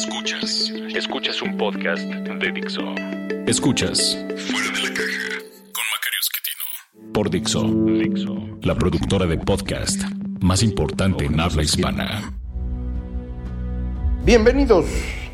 Escuchas. Escuchas un podcast de Dixo. Escuchas Fuera de la Caja con Macario Esquetino. Por Dixo. Dixo. La productora de podcast más importante en habla hispana. Bienvenidos.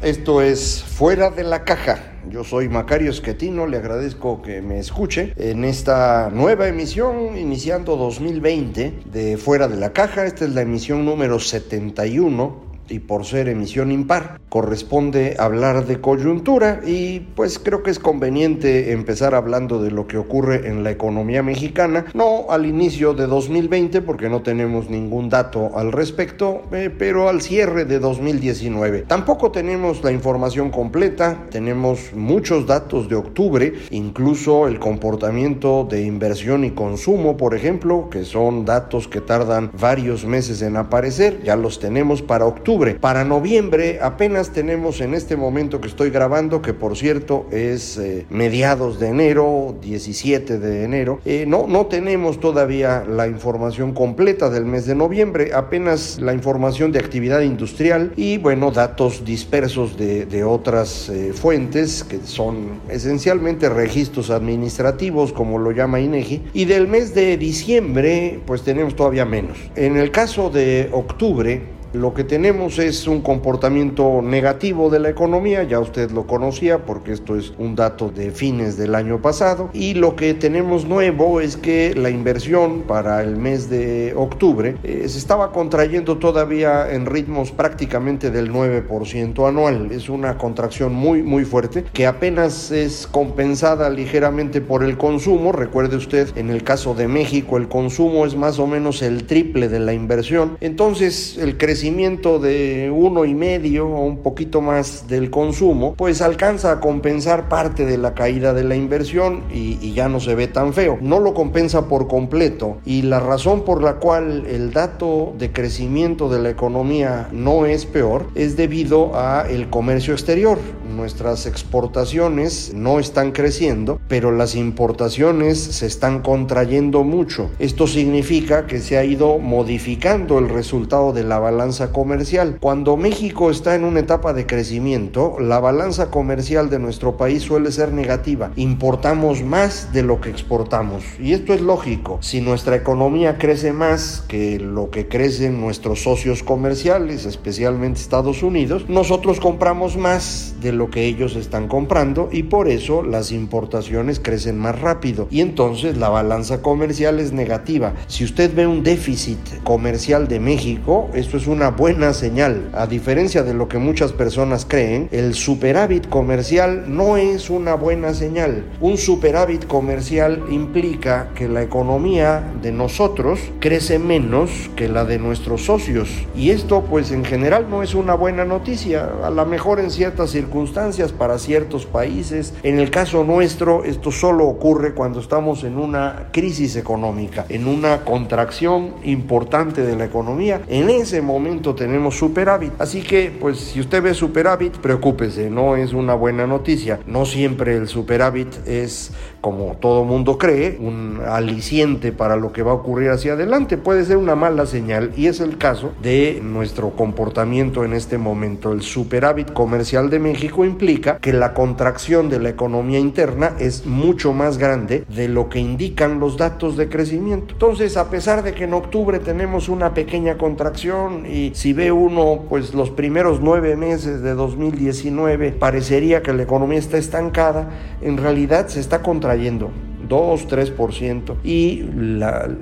Esto es Fuera de la Caja. Yo soy Macario Esquetino, le agradezco que me escuche en esta nueva emisión iniciando 2020 de Fuera de la Caja. Esta es la emisión número 71 y por ser emisión impar corresponde hablar de coyuntura y pues creo que es conveniente empezar hablando de lo que ocurre en la economía mexicana, no al inicio de 2020 porque no tenemos ningún dato al respecto, eh, pero al cierre de 2019. Tampoco tenemos la información completa, tenemos muchos datos de octubre, incluso el comportamiento de inversión y consumo, por ejemplo, que son datos que tardan varios meses en aparecer, ya los tenemos para octubre para noviembre apenas tenemos en este momento que estoy grabando, que por cierto es eh, mediados de enero, 17 de enero, eh, no, no tenemos todavía la información completa del mes de noviembre, apenas la información de actividad industrial y bueno, datos dispersos de, de otras eh, fuentes que son esencialmente registros administrativos, como lo llama INEGI, y del mes de diciembre pues tenemos todavía menos. En el caso de octubre, lo que tenemos es un comportamiento negativo de la economía, ya usted lo conocía porque esto es un dato de fines del año pasado, y lo que tenemos nuevo es que la inversión para el mes de octubre eh, se estaba contrayendo todavía en ritmos prácticamente del 9% anual. Es una contracción muy muy fuerte que apenas es compensada ligeramente por el consumo. Recuerde usted, en el caso de México el consumo es más o menos el triple de la inversión. Entonces el crecimiento de uno y medio o un poquito más del consumo, pues alcanza a compensar parte de la caída de la inversión y, y ya no se ve tan feo. No lo compensa por completo y la razón por la cual el dato de crecimiento de la economía no es peor es debido a el comercio exterior. Nuestras exportaciones no están creciendo, pero las importaciones se están contrayendo mucho. Esto significa que se ha ido modificando el resultado de la balanza comercial. Cuando México está en una etapa de crecimiento, la balanza comercial de nuestro país suele ser negativa. Importamos más de lo que exportamos. Y esto es lógico. Si nuestra economía crece más que lo que crecen nuestros socios comerciales, especialmente Estados Unidos, nosotros compramos más de lo que ellos están comprando y por eso las importaciones crecen más rápido. Y entonces la balanza comercial es negativa. Si usted ve un déficit comercial de México, esto es una buena señal. A diferencia de lo que muchas personas creen, el superávit comercial no es una buena señal. Un superávit comercial implica que la economía de nosotros crece menos que la de nuestros socios. Y esto pues en general no es una buena noticia. A lo mejor en ciertas circunstancias para ciertos países. En el caso nuestro esto solo ocurre cuando estamos en una crisis económica, en una contracción importante de la economía. En ese momento tenemos superávit. Así que, pues, si usted ve superávit, preocúpese, no es una buena noticia. No siempre el superávit es, como todo mundo cree, un aliciente para lo que va a ocurrir hacia adelante. Puede ser una mala señal y es el caso de nuestro comportamiento en este momento. El superávit comercial de México implica que la contracción de la economía interna es mucho más grande de lo que indican los datos de crecimiento. Entonces, a pesar de que en octubre tenemos una pequeña contracción y si ve uno pues los primeros nueve meses de 2019 parecería que la economía está estancada, en realidad se está contrayendo. 2, 3%. Y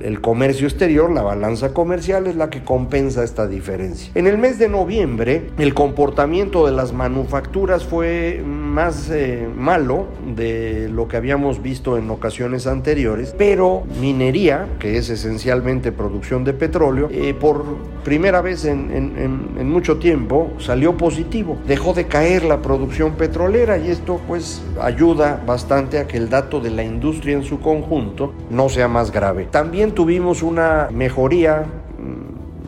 el comercio exterior, la balanza comercial, es la que compensa esta diferencia. En el mes de noviembre, el comportamiento de las manufacturas fue más eh, malo de lo que habíamos visto en ocasiones anteriores, pero minería, que es esencialmente producción de petróleo, eh, por primera vez en, mucho tiempo salió positivo. Dejó de caer la producción petrolera y esto pues ayuda bastante a que el dato de la industria en su conjunto no sea más grave. También tuvimos una mejoría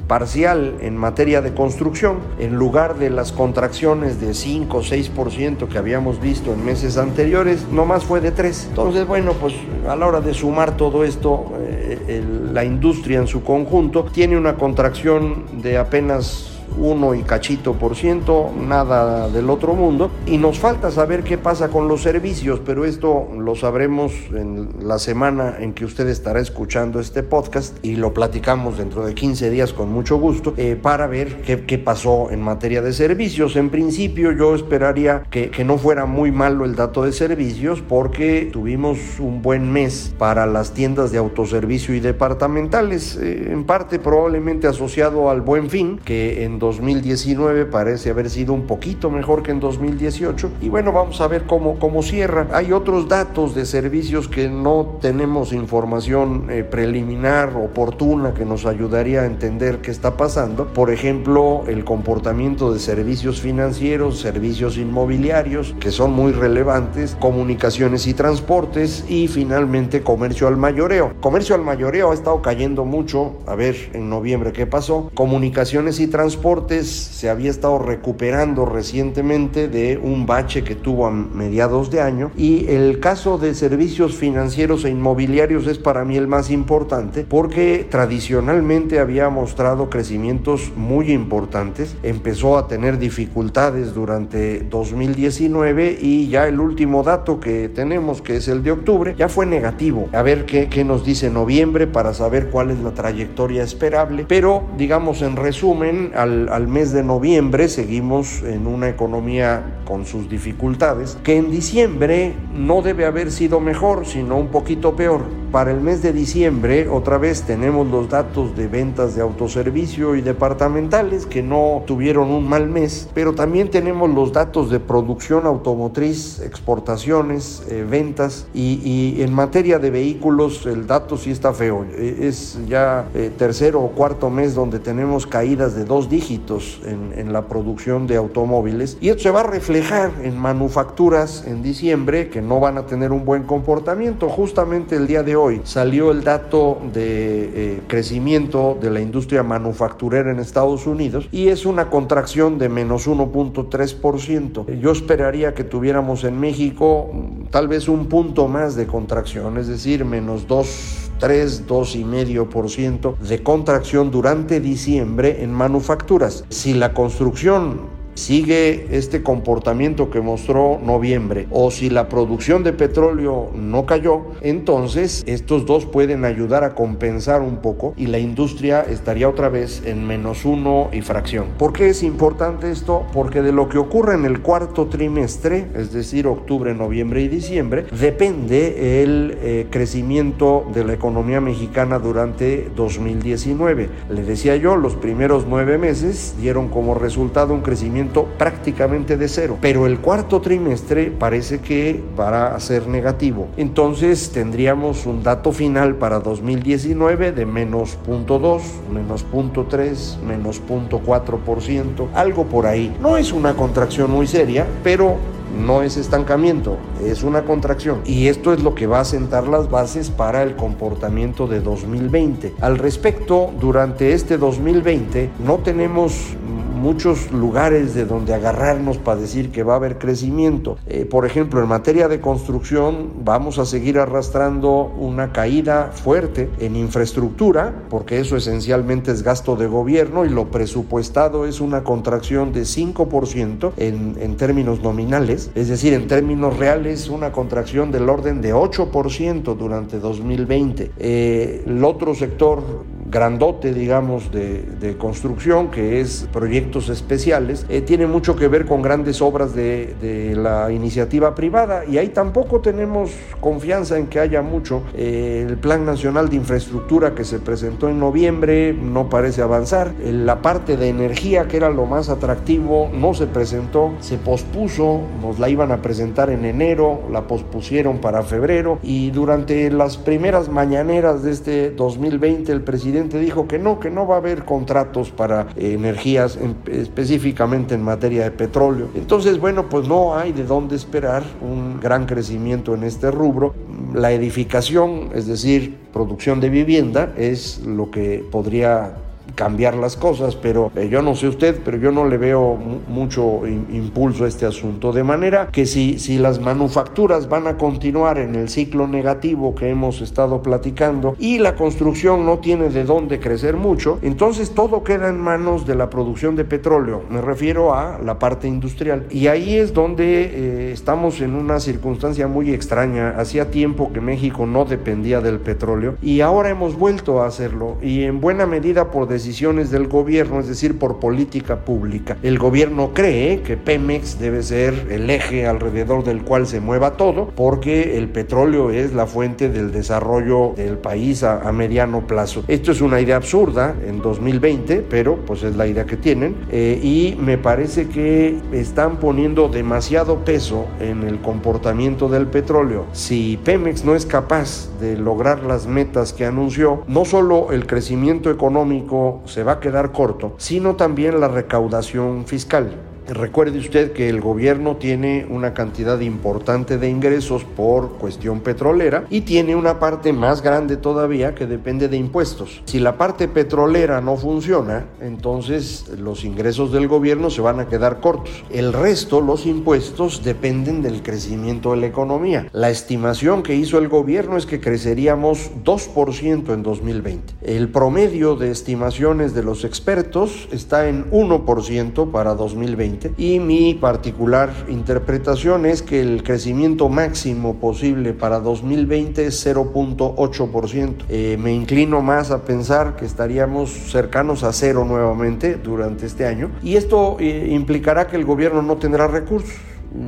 parcial en materia de construcción, en lugar de las contracciones de 5 o 6% que habíamos visto en meses anteriores, no más fue de 3. Entonces, bueno, pues a la hora de sumar todo esto, eh, la industria en su conjunto tiene una contracción de apenas 1 y cachito por ciento, nada del otro mundo. Y nos falta saber qué pasa con los servicios, pero esto lo sabremos en la semana en que usted estará escuchando este podcast y lo platicamos dentro de 15 días con mucho gusto eh, para ver qué, qué, pasó en materia de servicios. En principio yo esperaría que, que no fuera muy malo el dato de servicios porque tuvimos un buen mes para las tiendas de autoservicio y departamentales, eh, en parte probablemente asociado al buen fin, que en 2019 parece haber sido un poquito mejor que en 2018 y bueno, vamos a ver cómo, cómo cierra. Hay otros datos de servicios que no tenemos información eh, preliminar, oportuna, que nos ayudaría a entender qué está pasando. Por ejemplo, el comportamiento de servicios financieros, servicios inmobiliarios, que son muy relevantes, comunicaciones y transportes y finalmente comercio al mayoreo. Comercio al mayoreo ha estado cayendo mucho, a ver en noviembre qué pasó. Comunicaciones y transportes se había estado recuperando recientemente de un bache que tuvo a mediados de año y el caso de servicios financieros e inmobiliarios es para mí el más importante porque tradicionalmente había mostrado crecimientos muy importantes, empezó a tener dificultades durante 2019 y ya el último dato que tenemos que es el de octubre ya fue negativo. A ver qué, qué nos dice noviembre para saber cuál es la trayectoria esperable, pero digamos en resumen al al, mes de noviembre seguimos en una economía con sus dificultades, que en diciembre no debe haber sido mejor, sino un poquito peor. Para el mes de diciembre, otra vez tenemos los datos de ventas de autoservicio y departamentales que no tuvieron un mal mes, pero también tenemos los datos de producción automotriz, exportaciones, eh, ventas y, en materia de vehículos el dato sí está feo. E, es ya eh, tercero o cuarto mes donde tenemos caídas de dos dígitos en, la producción de automóviles y esto se va a reflejar en manufacturas en diciembre que no van a tener un buen comportamiento. Justamente el día de hoy salió el dato de eh, crecimiento de la industria manufacturera en Estados Unidos y es una contracción de menos 1.3%. Yo esperaría que tuviéramos en México mm, tal vez un punto más de contracción, es decir, menos 2 3, 2,5% de contracción durante diciembre en manufacturas. Si la construcción sigue este comportamiento que mostró noviembre o si la producción de petróleo no cayó, entonces estos dos pueden ayudar a compensar un poco y la industria estaría otra vez en menos uno y fracción. ¿Por qué es importante esto? Porque de lo que ocurre en el cuarto trimestre, es decir, octubre, noviembre y diciembre, depende el eh, crecimiento de la economía mexicana durante 2019. Le decía yo, los primeros nueve meses dieron como resultado un crecimiento prácticamente de cero, pero el cuarto trimestre parece que va a ser negativo. Entonces tendríamos un dato final para 2019 de menos 0.2, menos 0.3, menos 0.4%, algo por ahí. No es una contracción muy seria, pero no es estancamiento, es una contracción. Y esto es lo que va a sentar las bases para el comportamiento de 2020. Al respecto, durante este 2020 no tenemos muchos lugares de donde agarrarnos para decir que va a haber crecimiento. Eh, por ejemplo, en materia de construcción vamos a seguir arrastrando una caída fuerte en infraestructura, porque eso esencialmente es gasto de gobierno y lo presupuestado es una contracción de 5% en, en términos nominales, es decir, en términos reales una contracción del orden de 8% durante 2020. Eh, el otro sector grandote, digamos, de, de construcción, que es proyectos especiales, eh, tiene mucho que ver con grandes obras de, de, la iniciativa privada y ahí tampoco tenemos confianza en que haya mucho. Eh, el Plan Nacional de Infraestructura que se presentó en noviembre no parece avanzar. Eh, la parte de energía, que era lo más atractivo, no se presentó, se pospuso, nos la iban a presentar en enero, la pospusieron para febrero y durante las primeras mañaneras de este 2020 el presidente presidente dijo que no, que no va a haber contratos para energías, específicamente en materia de petróleo. Entonces, bueno, pues no hay de dónde esperar un gran crecimiento en este rubro. La edificación, es decir, producción de vivienda, es lo que podría cambiar las cosas, pero eh, yo no sé usted, pero yo no le veo mucho impulso a este asunto. De manera que si, si las manufacturas van a continuar en el ciclo negativo que hemos estado platicando y la construcción no tiene de dónde crecer mucho, entonces todo queda en manos de la producción de petróleo. Me refiero a la parte industrial. Y ahí es donde eh, estamos en una circunstancia muy extraña. Hacía tiempo que México no dependía del petróleo y ahora hemos vuelto a hacerlo y en buena medida por decisiones del gobierno, es decir, por política pública. El gobierno cree que Pemex debe ser el eje alrededor del cual se mueva todo, porque el petróleo es la fuente del desarrollo del país a, mediano plazo. Esto es una idea absurda en 2020, pero pues es la idea que tienen eh, y me parece que están poniendo demasiado peso en el comportamiento del petróleo. Si Pemex no es capaz de lograr las metas que anunció, no solo el crecimiento económico se va a quedar corto, sino también la recaudación fiscal. Recuerde usted que el gobierno tiene una cantidad importante de ingresos por cuestión petrolera y tiene una parte más grande todavía que depende de impuestos. Si la parte petrolera no funciona, entonces los ingresos del gobierno se van a quedar cortos. El resto, los impuestos, dependen del crecimiento de la economía. La estimación que hizo el gobierno es que creceríamos 2% en 2020. El promedio de estimaciones de los expertos está en 1% para 2020 y mi particular interpretación es que el crecimiento máximo posible para 2020 es 0.8%. Eh, me inclino más a pensar que estaríamos cercanos a cero nuevamente durante este año. Y esto eh, implicará que el gobierno no tendrá recursos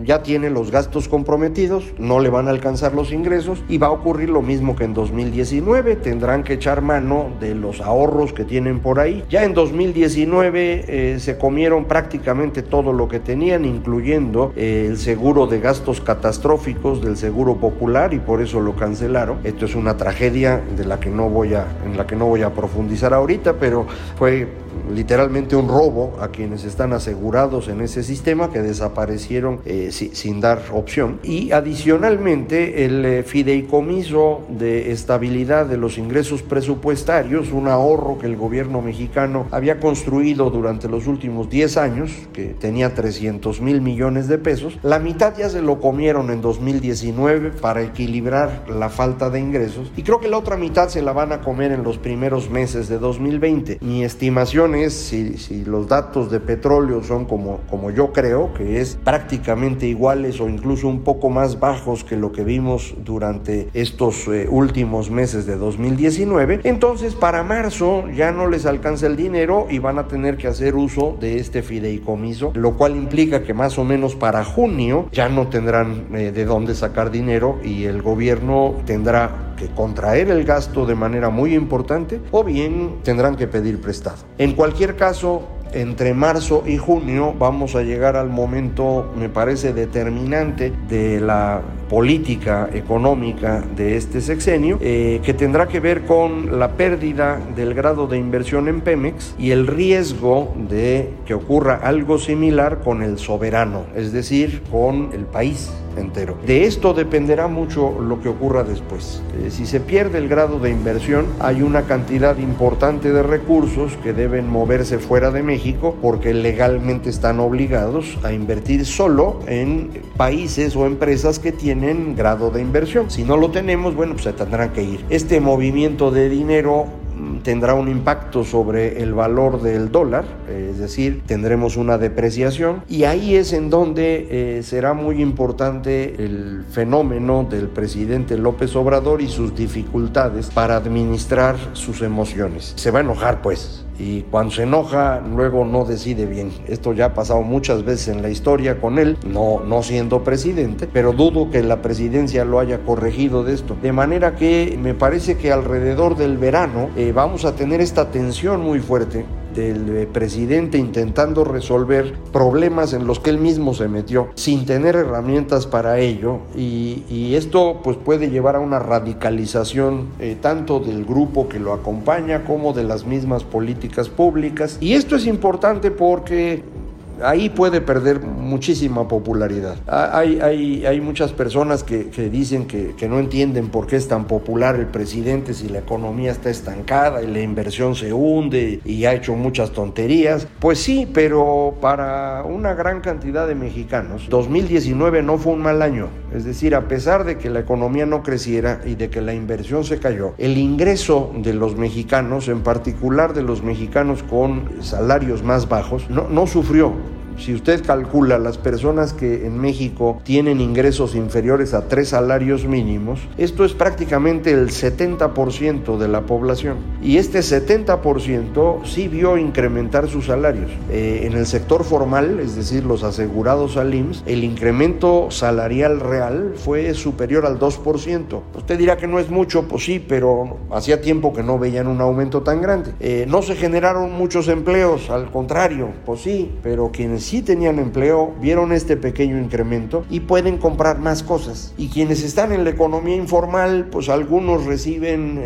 ya tiene los gastos comprometidos, no le van a alcanzar los ingresos y va a ocurrir lo mismo que en 2019, tendrán que echar mano de los ahorros que tienen por ahí. Ya en 2019 eh, se comieron prácticamente todo lo que tenían, incluyendo eh, el seguro de gastos catastróficos del Seguro Popular y por eso lo cancelaron. Esto es una tragedia de la que no voy a, en la que no voy a profundizar ahorita, pero fue literalmente un robo a quienes están asegurados en ese sistema que desaparecieron eh, sin dar opción. Y adicionalmente el eh, fideicomiso de estabilidad de los ingresos presupuestarios, un ahorro que el gobierno mexicano había construido durante los últimos 10 años, que tenía 300 mil millones de pesos, la mitad ya se lo comieron en 2019 para equilibrar la falta de ingresos y creo que la otra mitad se la van a comer en los primeros meses de 2020. Mi estimación si, si, los datos de petróleo son como, como yo creo, que es prácticamente iguales o incluso un poco más bajos que lo que vimos durante estos eh, últimos meses de 2019, entonces para marzo ya no les alcanza el dinero y van a tener que hacer uso de este fideicomiso, lo cual implica que más o menos para junio ya no tendrán eh, de dónde sacar dinero y el gobierno tendrá que contraer el gasto de manera muy importante o bien tendrán que pedir prestado. En cualquier caso, entre marzo y junio vamos a llegar al momento, me parece, determinante de la política económica de este sexenio, eh, que tendrá que ver con la pérdida del grado de inversión en Pemex y el riesgo de que ocurra algo similar con el soberano, es decir, con el país entero. De esto dependerá mucho lo que ocurra después. Eh, si se pierde el grado de inversión, hay una cantidad importante de recursos que deben moverse fuera de México porque legalmente están obligados a invertir solo en países o empresas que tienen grado de inversión. Si no lo tenemos, bueno, pues se tendrán que ir. Este movimiento de dinero tendrá un impacto sobre el valor del dólar, es decir, tendremos una depreciación y ahí es en donde eh, será muy importante el fenómeno del presidente López Obrador y sus dificultades para administrar sus emociones. Se va a enojar pues, y cuando se enoja luego no decide bien. Esto ya ha pasado muchas veces en la historia con él, no, no siendo presidente, pero dudo que la presidencia lo haya corregido de esto. De manera que me parece que alrededor del verano eh, vamos a tener esta tensión muy fuerte del presidente intentando resolver problemas en los que él mismo se metió sin tener herramientas para ello. Y, esto pues puede llevar a una radicalización eh, tanto del grupo que lo acompaña como de las mismas políticas públicas. Y esto es importante porque ahí puede perder muchísima popularidad. Hay, hay, hay muchas personas que, dicen que, no entienden por qué es tan popular el presidente si la economía está estancada y la inversión se hunde y ha hecho muchas tonterías. Pues sí, pero para una gran cantidad de mexicanos, 2019 no fue un mal año. Es decir, a pesar de que la economía no creciera y de que la inversión se cayó, el ingreso de los mexicanos, en particular de los mexicanos con salarios más bajos, no, no sufrió si usted calcula las personas que en México tienen ingresos inferiores a tres salarios mínimos, esto es prácticamente el 70% de la población. Y este 70% sí vio incrementar sus salarios. Eh, en el sector formal, es decir, los asegurados al IMSS, el incremento salarial real fue superior al 2%. Usted dirá que no es mucho, pues sí, pero hacía tiempo que no veían un aumento tan grande. Eh, no se generaron muchos empleos, al contrario, pues sí, pero quienes sí tenían empleo vieron este pequeño incremento y pueden comprar más cosas. Y quienes están en la economía informal, pues algunos reciben eh,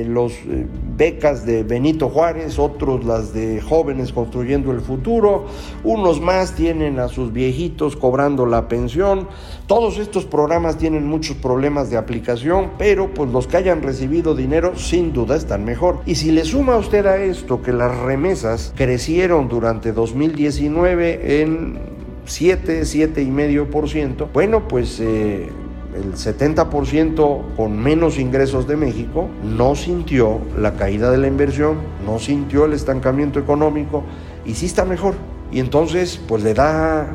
eh, los eh, becas de Benito Juárez, otros las de jóvenes construyendo el futuro, unos más tienen a sus viejitos cobrando la pensión. Todos estos programas tienen muchos problemas de aplicación, pero pues los que hayan recibido dinero sin duda están mejor. Y si le suma usted a esto que las remesas crecieron durante 2019 en 7, 7,5%, bueno, pues eh, el 70% con menos ingresos de México no sintió la caída de la inversión, no sintió el estancamiento económico y sí está mejor. Y entonces, pues le da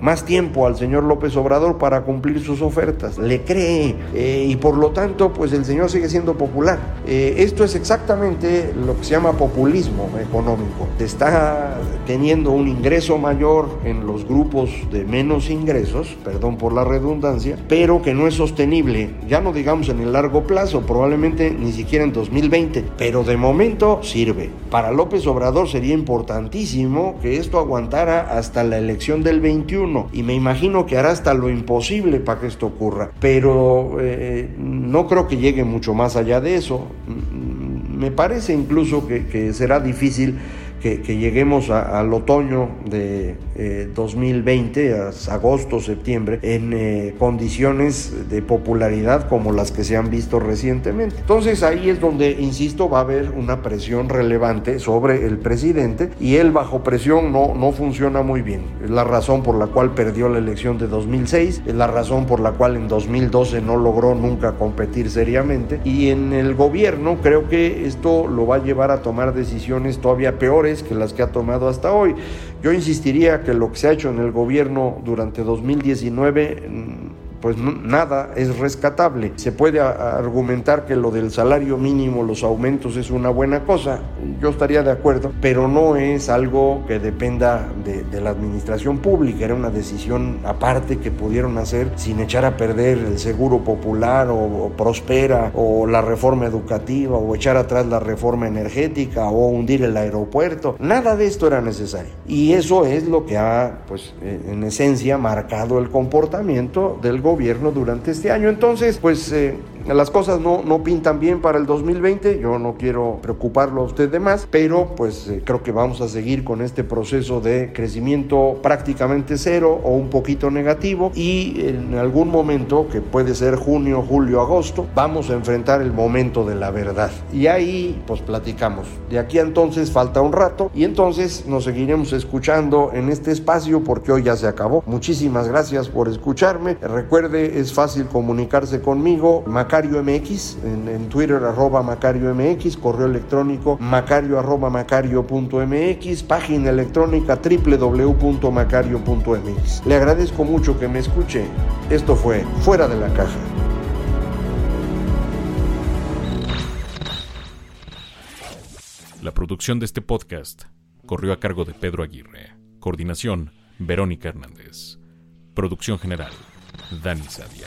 más tiempo al señor López Obrador para cumplir sus ofertas, le cree eh, y por lo tanto pues el señor sigue siendo popular. Eh, esto es exactamente lo que se llama populismo económico. Está teniendo un ingreso mayor en los grupos de menos ingresos, perdón por la redundancia, pero que no es sostenible, ya no digamos en el largo plazo, probablemente ni siquiera en 2020, pero de momento sirve. Para López Obrador sería importantísimo que esto aguantara hasta la elección del 21 y me imagino que hará hasta lo imposible para que esto ocurra, pero eh, no creo que llegue mucho más allá de eso. Mm, me parece incluso que será difícil que, lleguemos al otoño de 2020, eh, a agosto, septiembre, en eh, condiciones de popularidad como las que se han visto recientemente. Entonces ahí es donde, insisto, va a haber una presión relevante sobre el presidente y él bajo presión no, no funciona muy bien. Es la razón por la cual perdió la elección de 2006, es la razón por la cual en 2012 no logró nunca competir seriamente y en el gobierno creo que esto lo va a llevar a tomar decisiones todavía peores que las que ha tomado hasta hoy. Yo insistiría que lo que se ha hecho en el gobierno durante 2019 pues nada es rescatable. Se puede argumentar que lo del salario mínimo, los aumentos es una buena cosa, yo estaría de acuerdo, pero no es algo que dependa de, la administración pública, era una decisión aparte que pudieron hacer sin echar a perder el seguro popular o, Prospera o la reforma educativa o echar atrás la reforma energética o hundir el aeropuerto. Nada de esto era necesario. Y eso es lo que ha, pues, en esencia, marcado el comportamiento del gobierno gobierno durante este año. Entonces, pues eh, las cosas no, no pintan bien para el 2020, yo no quiero preocuparlo a usted de más, pero pues eh, creo que vamos a seguir con este proceso de crecimiento prácticamente cero o un poquito negativo y en algún momento, que puede ser junio, julio, agosto, vamos a enfrentar el momento de la verdad. Y ahí pues platicamos. De aquí a entonces falta un rato y entonces nos seguiremos escuchando en este espacio porque hoy ya se acabó. Muchísimas gracias por escucharme. Recuerde, es fácil comunicarse conmigo. Macario MX, en, Twitter arroba Macario MX, correo electrónico macario arroba macario.mx, página electrónica www.macario.mx. Le agradezco mucho que me escuche. Esto fue Fuera de la Caja. La producción de este podcast corrió a cargo de Pedro Aguirre. Coordinación, Verónica Hernández. Producción general, Dani Sadia.